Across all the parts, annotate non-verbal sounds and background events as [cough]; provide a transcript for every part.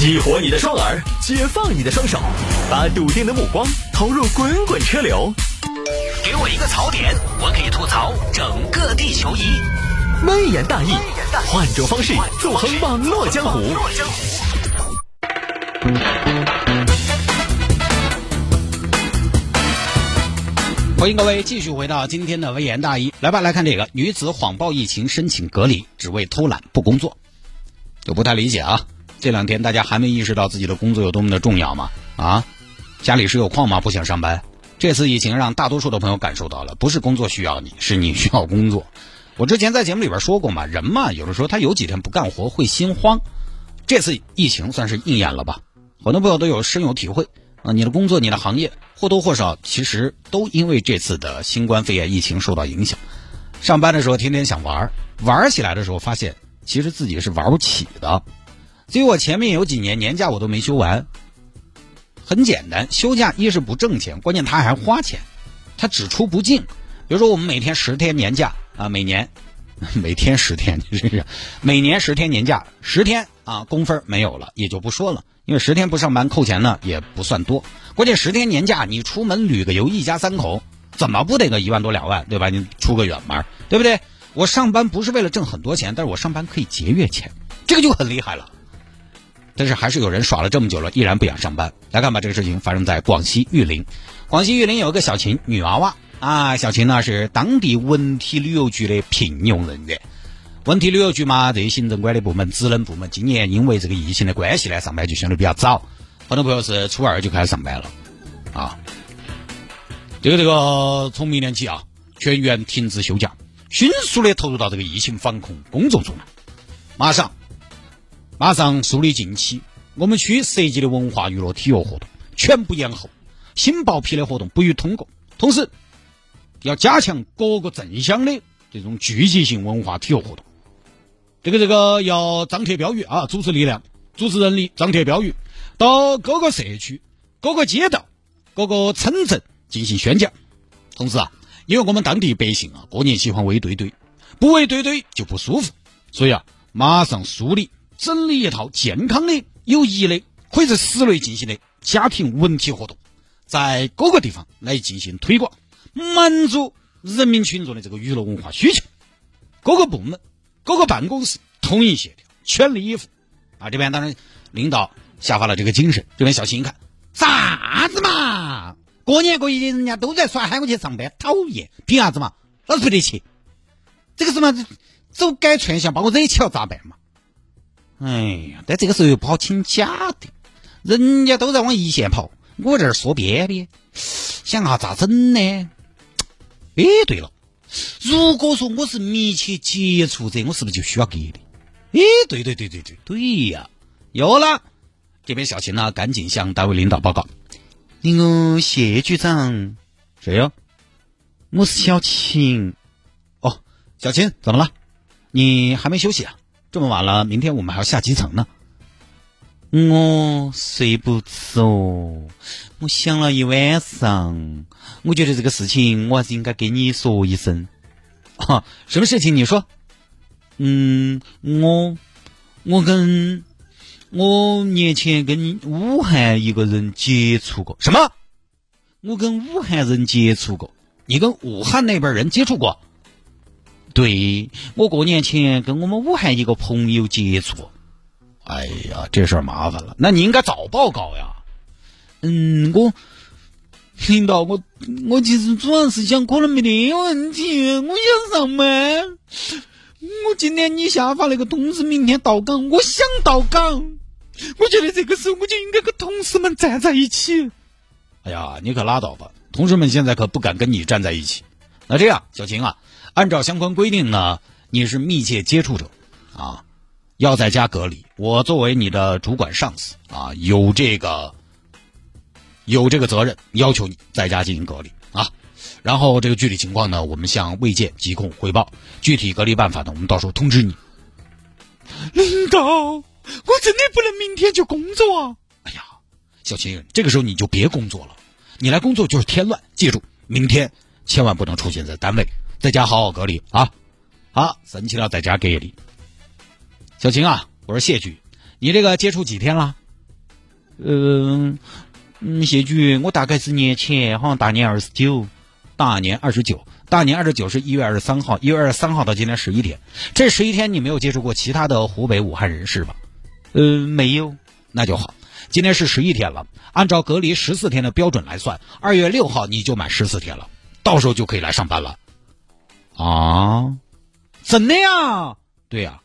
激活你的双耳，解放你的双手，把笃定的目光投入滚滚车流。给我一个槽点，我可以吐槽整个地球仪。微言大义，换种方式纵横网络江湖。欢迎各位继续回到今天的微言大义，来吧，来看这个女子谎报疫情申请隔离，只为偷懒不工作，就不太理解啊。这两天大家还没意识到自己的工作有多么的重要吗？啊，家里是有矿吗？不想上班。这次疫情让大多数的朋友感受到了，不是工作需要你，是你需要工作。我之前在节目里边说过嘛，人嘛，有的时候他有几天不干活会心慌。这次疫情算是应验了吧？很多朋友都有深有体会啊。你的工作、你的行业或多或少其实都因为这次的新冠肺炎疫情受到影响。上班的时候天天想玩，玩起来的时候发现其实自己是玩不起的。所以我前面有几年年假我都没休完，很简单，休假一是不挣钱，关键他还花钱，他只出不进。比如说我们每天十天年假啊，每年 [laughs] 每天十天，真 [laughs] 是每年十天年假，十天啊工分没有了也就不说了，因为十天不上班扣钱呢也不算多。关键十天年假你出门旅个游，一家三口怎么不得个一万多两万，对吧？你出个远门，对不对？我上班不是为了挣很多钱，但是我上班可以节约钱，这个就很厉害了。但是还是有人耍了这么久了，依然不想上班。来看吧，这个事情发生在广西玉林。广西玉林有一个小琴女娃娃啊，小琴呢是当地文体旅游局的聘用人员。文体旅游局嘛，这些行政管理部门、职能部门，今年因为这个疫情的关系呢，上班就相对比较早。很多朋友是初二就开始上班了啊。这个这个，从明年起啊，全员停止休假，迅速的投入到这个疫情防控工作中来，马上。马上梳理近期我们区涉及的文化娱乐体育活动全部延后，新报批的活动不予通过。同时，要加强各个镇乡的这种聚集性文化体育活动。这个这个要张贴标语啊，组织力量、组织人力张贴标语，到各个社区、各个街道、各个村镇进行宣讲。同时啊，因为我们当地百姓啊，过年喜欢围堆堆，不围堆堆就不舒服，所以啊，马上梳理。整理一套健康的、有益的，可以在室内进行的家庭文体活动，在各个地方来进行推广，满足人民群众的这个娱乐文化需求。各个部门、各个办公室统一协调，全力以赴。啊，这边当然领导下发了这个精神。这边小新一看，啥子嘛？过年过节人家都在耍，喊我去上班，讨厌！凭啥子嘛？老子不得去。这个什么走街串巷把我惹起了咋办嘛？哎呀，但这个时候又不好请假的，人家都在往一线跑，我这儿缩边边，想下咋整呢？[tsk] 哎，对了，如果说我是密切接触者，我是不是就需要隔离？哎，对对对对对对呀，有了！这边小秦呢，赶紧向单位领导报告。那个谢局长，谁呀？我是小秦。哦，小秦，怎么了？你还没休息啊？这么晚了，明天我们还要下基层呢。我睡不着，我想了一晚上，我觉得这个事情我还是应该跟你说一声。啊，什么事情？你说。嗯，我我跟我年前跟武汉一个人接触过。什么？我跟武汉人接触过？你跟武汉那边人接触过？对我过年前跟我们武汉一个朋友接触，哎呀，这事儿麻烦了。那你应该早报告呀。嗯，我领导，我我其实主要是想可能没得问题，我想上班。我今天你下发那个通知，明天到岗，我想到岗。我觉得这个时候我就应该跟同事们站在一起。哎呀，你可拉倒吧，同事们现在可不敢跟你站在一起。那这样，小秦啊。按照相关规定呢，你是密切接触者，啊，要在家隔离。我作为你的主管上司啊，有这个有这个责任，要求你在家进行隔离啊。然后这个具体情况呢，我们向卫健疾控汇报。具体隔离办法呢，我们到时候通知你。领导，我真的不能明天就工作啊！哎呀，小秦，这个时候你就别工作了，你来工作就是添乱。记住，明天千万不能出现在单位。在家好好隔离啊！好，神奇了在家隔离。小秦啊，我说谢局，你这个接触几天了？嗯嗯，谢局，我大概是年前，好像大年二十九，大年二十九，大年二十九是一月二十三号，一月二十三号到今天十一天，这十一天你没有接触过其他的湖北武汉人士吧？嗯，没有，那就好。今天是十一天了，按照隔离十四天的标准来算，二月六号你就满十四天了，到时候就可以来上班了。啊，真的呀？对呀，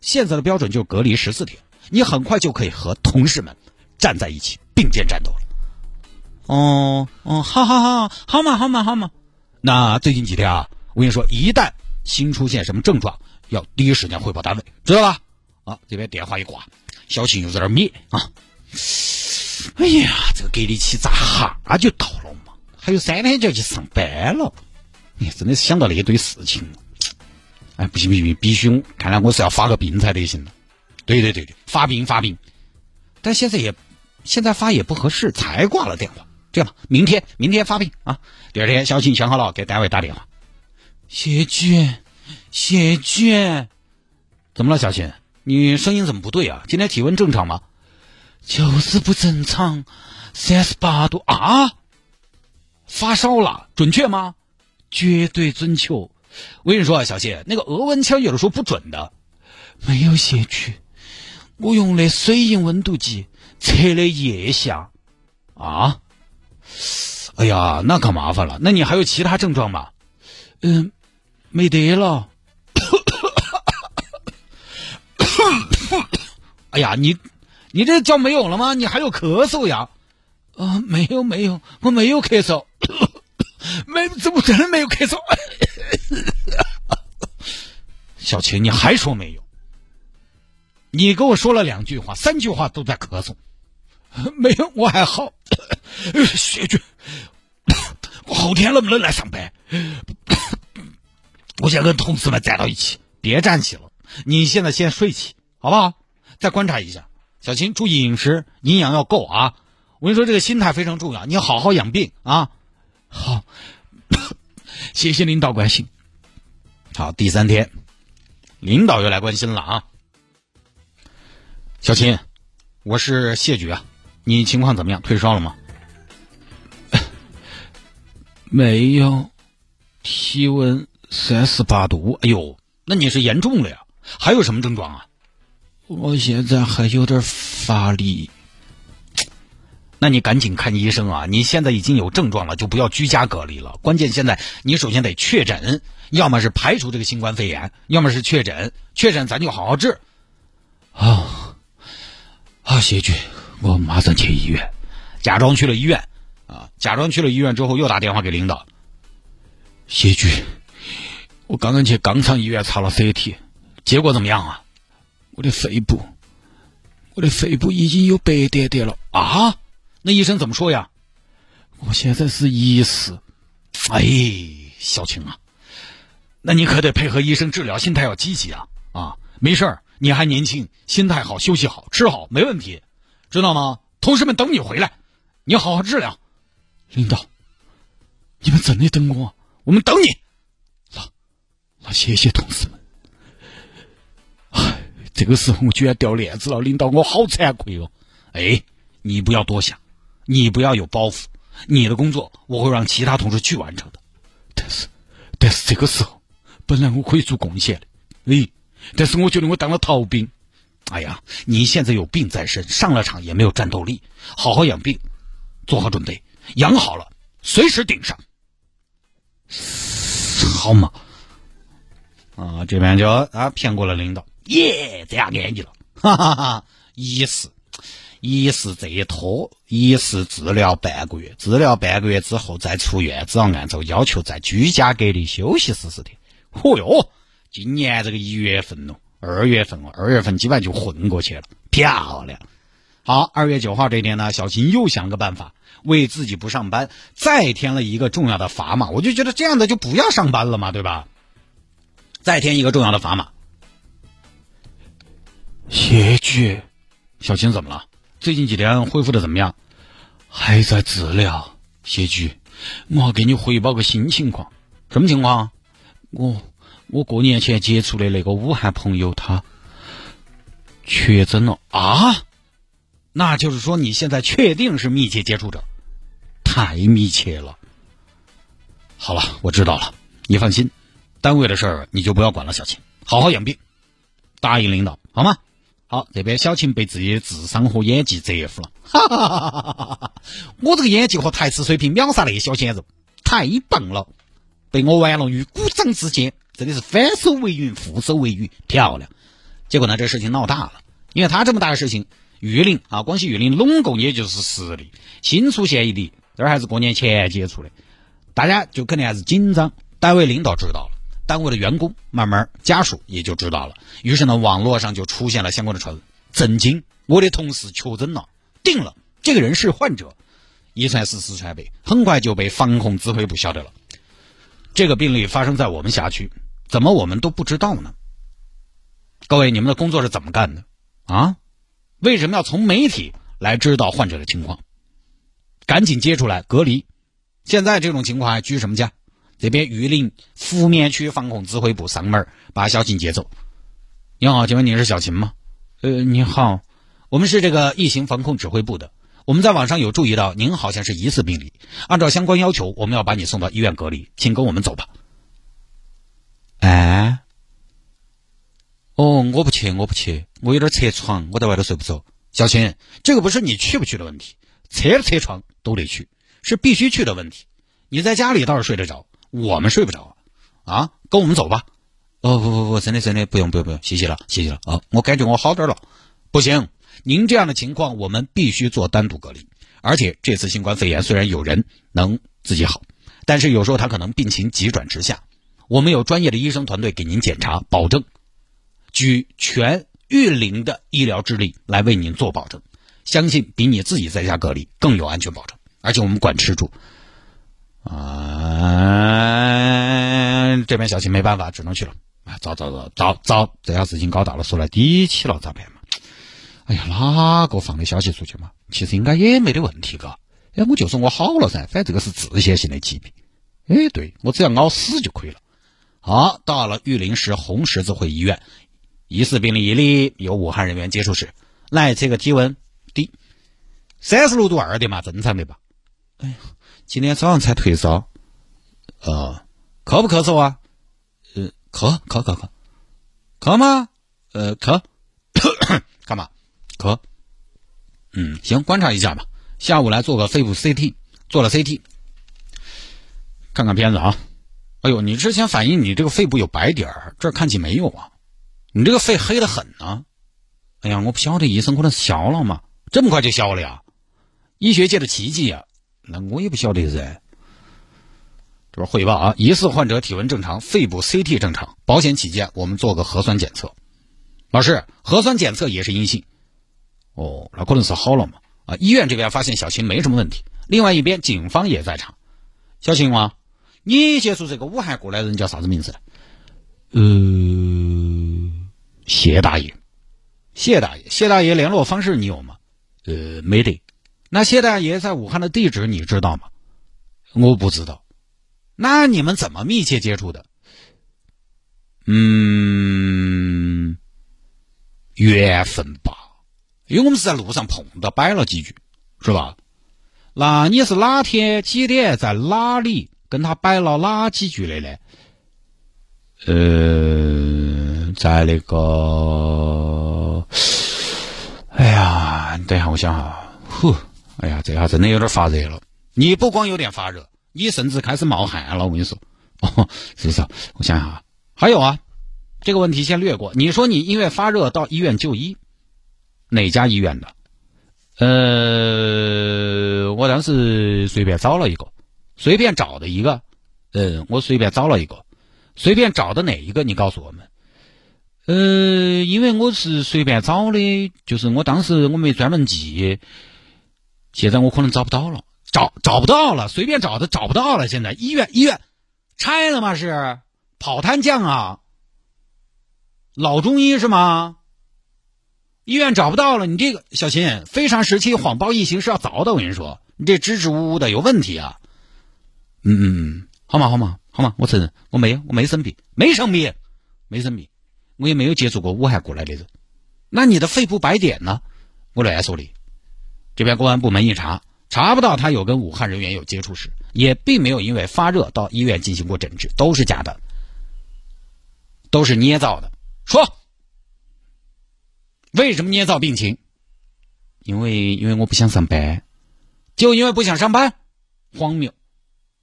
现在的标准就是隔离十四天，你很快就可以和同事们站在一起并肩战斗了。哦哦，好好好，好嘛好嘛好嘛。那最近几天啊，我跟你说，一旦新出现什么症状，要第一时间汇报单位，知道吧？啊，这边电话一挂，小秦又在那灭啊。哎呀，这个隔离期咋哈就到了嘛？还有三天就要去上班了。你真的是想到那一堆事情，哎，不行不行，必须看来我是要发个病才得行。对对对对，发病发病，但现在也现在发也不合适，才挂了电话。这样吧，明天明天发病啊。第二天小琴想好了给单位打电话。谢军，谢军，怎么了，小琴？你声音怎么不对啊？今天体温正常吗？就是不正常，三十八度啊！发烧了，准确吗？绝对准确。我跟你说啊，小谢，那个额温枪有的时候不准的。没有写去，我用的水银温度计测的腋下。啊？哎呀，那可麻烦了。那你还有其他症状吗？嗯，没得了。[coughs] 哎呀，你你这叫没有了吗？你还有咳嗽呀？啊，没有没有，我没有咳嗽。没，怎么真的没有咳嗽？小秦，你还说没有？你跟我说了两句话，三句话都在咳嗽。没有，我还好。谢军，我后天能不能来上班？[coughs] 我想跟同事们站到一起。别站起了，你现在先睡起，好不好？再观察一下，小秦，注意饮食，营养要够啊！我跟你说，这个心态非常重要，你好好养病啊。好，[coughs] 谢谢领导关心。好，第三天，领导又来关心了啊。小秦，我是谢局啊，你情况怎么样？退烧了吗？[coughs] 没有，体温三十八度。哎呦，那你是严重了呀？还有什么症状啊？我现在还有点乏力。那你赶紧看医生啊！你现在已经有症状了，就不要居家隔离了。关键现在你首先得确诊，要么是排除这个新冠肺炎，要么是确诊。确诊咱就好好治。啊，啊，谢局，我马上去医院，假装去了医院，啊，假装去了医院之后又打电话给领导。谢局，我刚刚去肛肠医院查了 CT，结果怎么样啊？我的肺部，我的肺部已经有白点点了啊！那医生怎么说呀？我现在是医师。哎，小青啊，那你可得配合医生治疗，心态要积极啊！啊，没事儿，你还年轻，心态好，休息好，吃好，没问题，知道吗？同事们等你回来，你好好治疗。领导，你们真的等我？我们等你。那那谢谢同事们。哎，这个时候我居然掉链子了，领导，我好惭愧哦。哎，你不要多想。你不要有包袱，你的工作我会让其他同事去完成的。但是，但是这个时候，本来我可以做贡献的，哎，但是我觉得我当了逃兵。哎呀，你现在有病在身，上了场也没有战斗力，好好养病，做好准备，养好了随时顶上，好嘛？啊，这边就啊骗过了领导，耶，这样安逸了，哈哈哈，意思。一是这一拖，一是治疗半个月，治疗半个月之后再出院，只要按照要求在居家隔离休息十四天。嚯哟，今年这个一月份咯，二月份哦，二月份基本上就混过去了，漂亮。好，二月九号这天呢，小琴又想个办法，为自己不上班再添了一个重要的砝码。我就觉得这样的就不要上班了嘛，对吧？再添一个重要的砝码。谢绝，小琴怎么了？最近几天恢复的怎么样？还在治疗。谢局，我给你汇报个新情况。什么情况？我我过年前接触的那个武汉朋友，他确诊了啊？那就是说你现在确定是密切接触者，太密切了。好了，我知道了，你放心，单位的事儿你就不要管了，小秦，好好养病，答应领导好吗？好，这边小秦被自己的智商和演技折服了，哈哈哈哈哈哈！我这个演技和台词水平秒杀那些小鲜肉，太棒了，被我玩弄于股掌之间，真的是翻手为云，覆手为雨，漂亮。结果呢，这事情闹大了，因为他这么大的事情，玉林啊，广西玉林拢共也就是十例，新出现一例，这还是过年前接触的，大家就肯定还是紧张，单位领导知道了。单位的员工慢慢家属也就知道了，于是呢，网络上就出现了相关的传闻。震惊！我的同事确诊了，定了，这个人是患者。一传十，十传百，很快就被防控指挥部晓得了。这个病例发生在我们辖区，怎么我们都不知道呢？各位，你们的工作是怎么干的啊？为什么要从媒体来知道患者的情况？赶紧接出来隔离。现在这种情况还居什么家？这边玉林福棉区防控指挥部上门把小琴接走。你好，请问您是小琴吗？呃，你好，我们是这个疫情防控指挥部的。我们在网上有注意到您好像是疑似病例，按照相关要求，我们要把你送到医院隔离，请跟我们走吧。哎，哦，我不去，我不去，我有点侧床，我在外头睡不着。小琴，这个不是你去不去的问题，侧不侧床都得去，是必须去的问题。你在家里倒是睡得着。我们睡不着啊，跟我们走吧。哦不不不，真的真的不用不用不用，谢谢了谢谢了啊，我感觉我好点了。不行，您这样的情况我们必须做单独隔离。而且这次新冠肺炎虽然有人能自己好，但是有时候他可能病情急转直下，我们有专业的医生团队给您检查，保证举全玉林的医疗之力来为您做保证，相信比你自己在家隔离更有安全保证。而且我们管吃住。啊，这边小琴没办法，只能去了。啊，糟糟糟糟糟，这下事情搞大了，说来底气了，咋办嘛？哎呀，哪个放的消息出去嘛？其实应该也没得问题，嘎。哎，我就说我好了噻，反正这个是自限性的疾病。哎，对我只要熬死就可以了。好，到了玉林市红十字会医院，疑似病例一例，有武汉人员接触史。来测个体温，低，三十六度二的嘛，正常的吧？哎呀。今天早上才退烧，呃，咳不咳嗽啊？呃，咳咳咳咳，咳吗？呃，咳，[coughs] 干嘛？咳。嗯，行，观察一下吧。下午来做个肺部 CT，做了 CT，看看片子啊。哎呦，你之前反映你这个肺部有白点儿，这看起没有啊？你这个肺黑的很呢。哎呀，我不晓得，医生可能是消了嘛？这么快就消了呀？医学界的奇迹呀！那我也不晓得噻。这边汇报啊，疑似患者体温正常，肺部 CT 正常。保险起见，我们做个核酸检测。老师，核酸检测也是阴性。哦，那可能是好了嘛。啊，医院这边发现小秦没什么问题。另外一边，警方也在场。小秦啊，你接触这个武汉过来人叫啥子名字？呃，谢大爷。谢大爷，谢大爷联络方式你有吗？呃，没得。那谢大爷在武汉的地址你知道吗？我不知道。那你们怎么密切接触的？嗯，缘分吧，因为我们是在路上碰到，摆了几句，是吧？那你是哪天几点在哪里跟他摆了哪几句的呢？呃，在那个，哎呀，等一下，我想哈，呼。哎呀，这下真的有点发热了。你不光有点发热，你甚至开始冒汗了。我跟你说，哦，是不是？我想想啊，还有啊，这个问题先略过。你说你因为发热到医院就医，哪家医院的？呃，我当时随便找了一个，随便找的一个。呃，我随便找了一个，随便找的哪一个？你告诉我们。呃，因为我是随便找的，就是我当时我没专门记。现在我可能找不到了，找找不到了，随便找的找不到了。现在医院医院拆了吗？是跑摊匠啊？老中医是吗？医院找不到了，你这个小秦，非常时期谎报疫情是要凿的。我跟你说，你这支支吾吾的有问题啊！嗯嗯嗯，好嘛好嘛好嘛，我承认我没有，我没生病，没生病，没生病，我也没有接触过武汉过来的人。那你的肺部白点呢？我乱说的。这边公安部门一查，查不到他有跟武汉人员有接触史，也并没有因为发热到医院进行过诊治，都是假的，都是捏造的。说，为什么捏造病情？因为因为我不想上班，就因为不想上班，荒谬！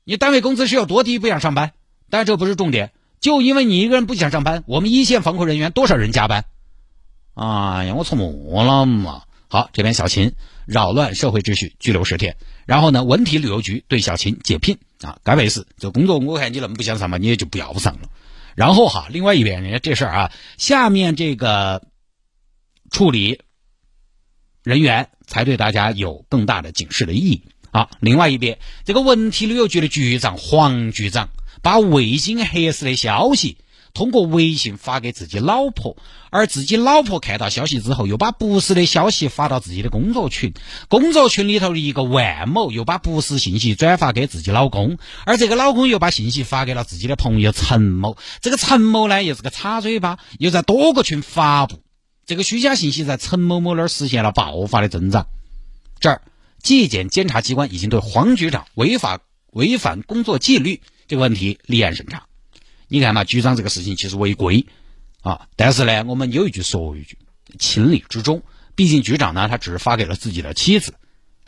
你单位工资是有多低不想上班？但这不是重点，就因为你一个人不想上班，我们一线防控人员多少人加班？哎呀，我错么了嘛？好，这边小秦扰乱社会秩序，拘留十天。然后呢，文体旅游局对小秦解聘啊，该为是这工作我看你那么不想上嘛，你也就不要上了。然后哈，另外一边人家这事儿啊，下面这个处理。人员才对大家有更大的警示的意义啊！另外一边，这个文体旅游局的局长黄局长把未经核实的消息通过微信发给自己老婆，而自己老婆看到消息之后，又把不实的消息发到自己的工作群，工作群里头的一个万某又把不实信息转发给自己老公，而这个老公又把信息发给了自己的朋友陈某，这个陈某呢又是个插嘴巴，又在多个群发布。这个虚假信息在陈某某那儿实现了爆发的增长。这儿，纪检监察机关已经对黄局长违法违反工作纪律这个问题立案审查。你看嘛，局长这个事情其实违规啊，但是呢，我们有一句说一句，情理之中。毕竟局长呢，他只是发给了自己的妻子，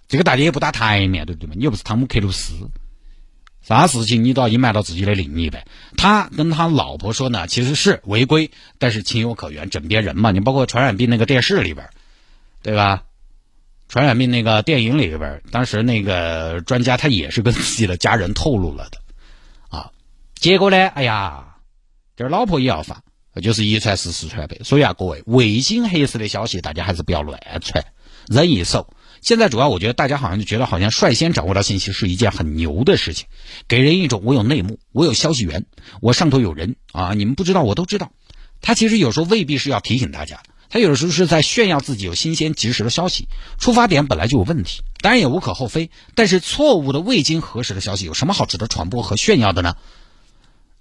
这个大家也不打台面，对不对嘛？你又不是汤姆克鲁斯。啥事情你都要隐瞒到自己的另一半。他跟他老婆说呢，其实是违规，但是情有可原，枕边人嘛。你包括传染病那个电视里边，对吧？传染病那个电影里边，当时那个专家他也是跟自己的家人透露了的，结果呢，哎呀，这老婆也要发，就是一传十，十传百。所以啊，各位未经核实的消息，大家还是不要乱传，忍一手。现在主要，我觉得大家好像就觉得好像率先掌握到信息是一件很牛的事情，给人一种我有内幕，我有消息源，我上头有人啊，你们不知道我都知道。他其实有时候未必是要提醒大家，他有的时候是在炫耀自己有新鲜及时的消息，出发点本来就有问题，当然也无可厚非。但是错误的未经核实的消息有什么好值得传播和炫耀的呢？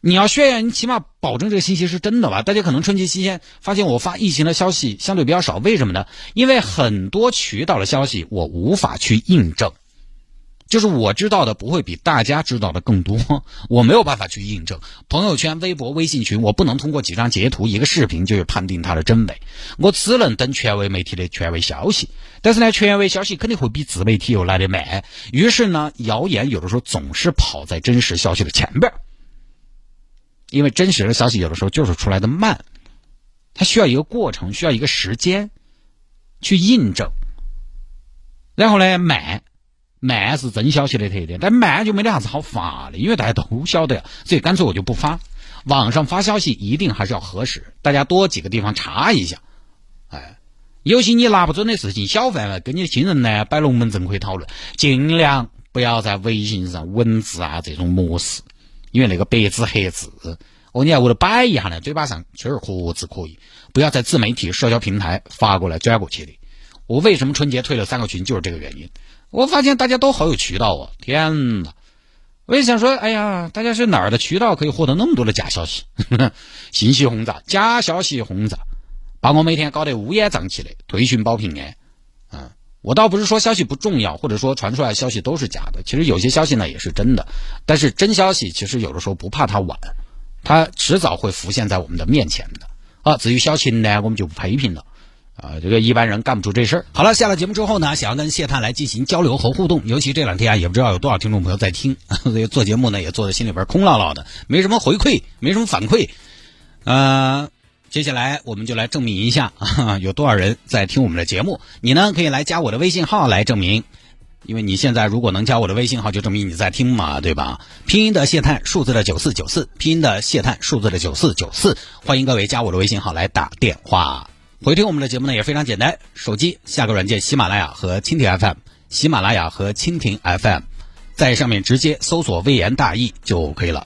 你要炫耀，你起码保证这个信息是真的吧？大家可能春节期间发现我发疫情的消息相对比较少，为什么呢？因为很多渠道的消息我无法去印证，就是我知道的不会比大家知道的更多，[laughs] 我没有办法去印证。朋友圈、微博、微信群，我不能通过几张截图、一个视频就去判定它的真伪，我只能等权威媒体的权威消息。但是呢，权威消息肯定会比自媒体又来的慢，于是呢，谣言有的时候总是跑在真实消息的前边儿。因为真实的消息有的时候就是出来的慢，它需要一个过程，需要一个时间去印证。然后呢，慢，慢是真消息的特点，但慢就没得啥子好发的，因为大家都晓得，所以干脆我就不发。网上发消息一定还是要核实，大家多几个地方查一下。哎，有些你拿不准的事情，小范围跟你的亲人呢摆龙门阵可以讨论，尽量不要在微信上文字啊这种模式。因为那个白纸黑字，哦，你要为了摆一下呢，嘴巴上确实活字可以，不要在自媒体社交平台发过来转过去的。我为什么春节退了三个群，就是这个原因。我发现大家都好有渠道哦，天哪！我也想说，哎呀，大家是哪儿的渠道可以获得那么多的假消息？[laughs] 信息轰炸，假消息轰炸，把我每天搞得乌烟瘴气的，退群保平安。我倒不是说消息不重要，或者说传出来消息都是假的。其实有些消息呢也是真的，但是真消息其实有的时候不怕它晚，它迟早会浮现在我们的面前的。啊，至于小秦呢，我们就不批评了。啊，这个一般人干不出这事儿。好了，下了节目之后呢，想要跟谢探来进行交流和互动，尤其这两天啊，也不知道有多少听众朋友在听，[laughs] 所以做节目呢也做的心里边空落落的，没什么回馈，没什么反馈。呃。接下来我们就来证明一下 [laughs] 啊，有多少人在听我们的节目？你呢可以来加我的微信号来证明，因为你现在如果能加我的微信号，就证明你在听嘛，对吧？拼音的谢探，数字的九四九四，拼音的谢探，数字的九四九四，欢迎各位加我的微信号来打电话。回听我们的节目呢也非常简单，手机下个软件喜马拉雅和蜻蜓 FM，喜马拉雅和蜻蜓 FM，在上面直接搜索“微言大义”就可以了。